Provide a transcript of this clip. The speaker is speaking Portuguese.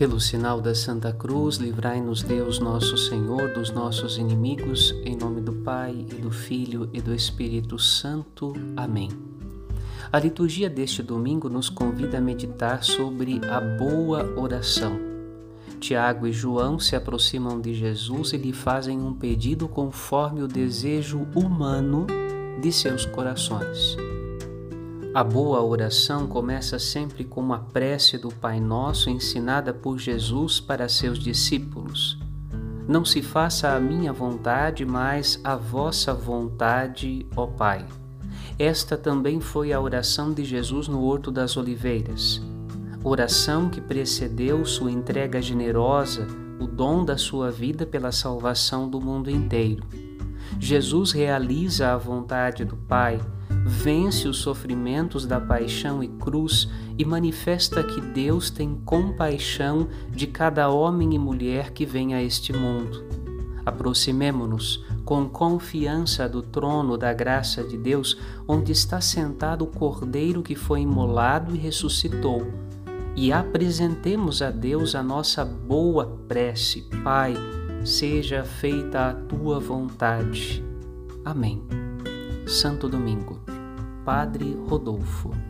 Pelo sinal da Santa Cruz, livrai-nos Deus nosso Senhor dos nossos inimigos, em nome do Pai e do Filho e do Espírito Santo. Amém. A liturgia deste domingo nos convida a meditar sobre a boa oração. Tiago e João se aproximam de Jesus e lhe fazem um pedido conforme o desejo humano de seus corações. A boa oração começa sempre com uma prece do Pai Nosso ensinada por Jesus para seus discípulos. Não se faça a minha vontade, mas a vossa vontade, ó Pai. Esta também foi a oração de Jesus no Horto das Oliveiras. Oração que precedeu sua entrega generosa, o dom da sua vida pela salvação do mundo inteiro. Jesus realiza a vontade do Pai vence os sofrimentos da paixão e cruz e manifesta que Deus tem compaixão de cada homem e mulher que vem a este mundo. Aproximemo-nos com confiança do trono da graça de Deus, onde está sentado o Cordeiro que foi imolado e ressuscitou, e apresentemos a Deus a nossa boa prece. Pai, seja feita a tua vontade. Amém. Santo Domingo. Padre Rodolfo.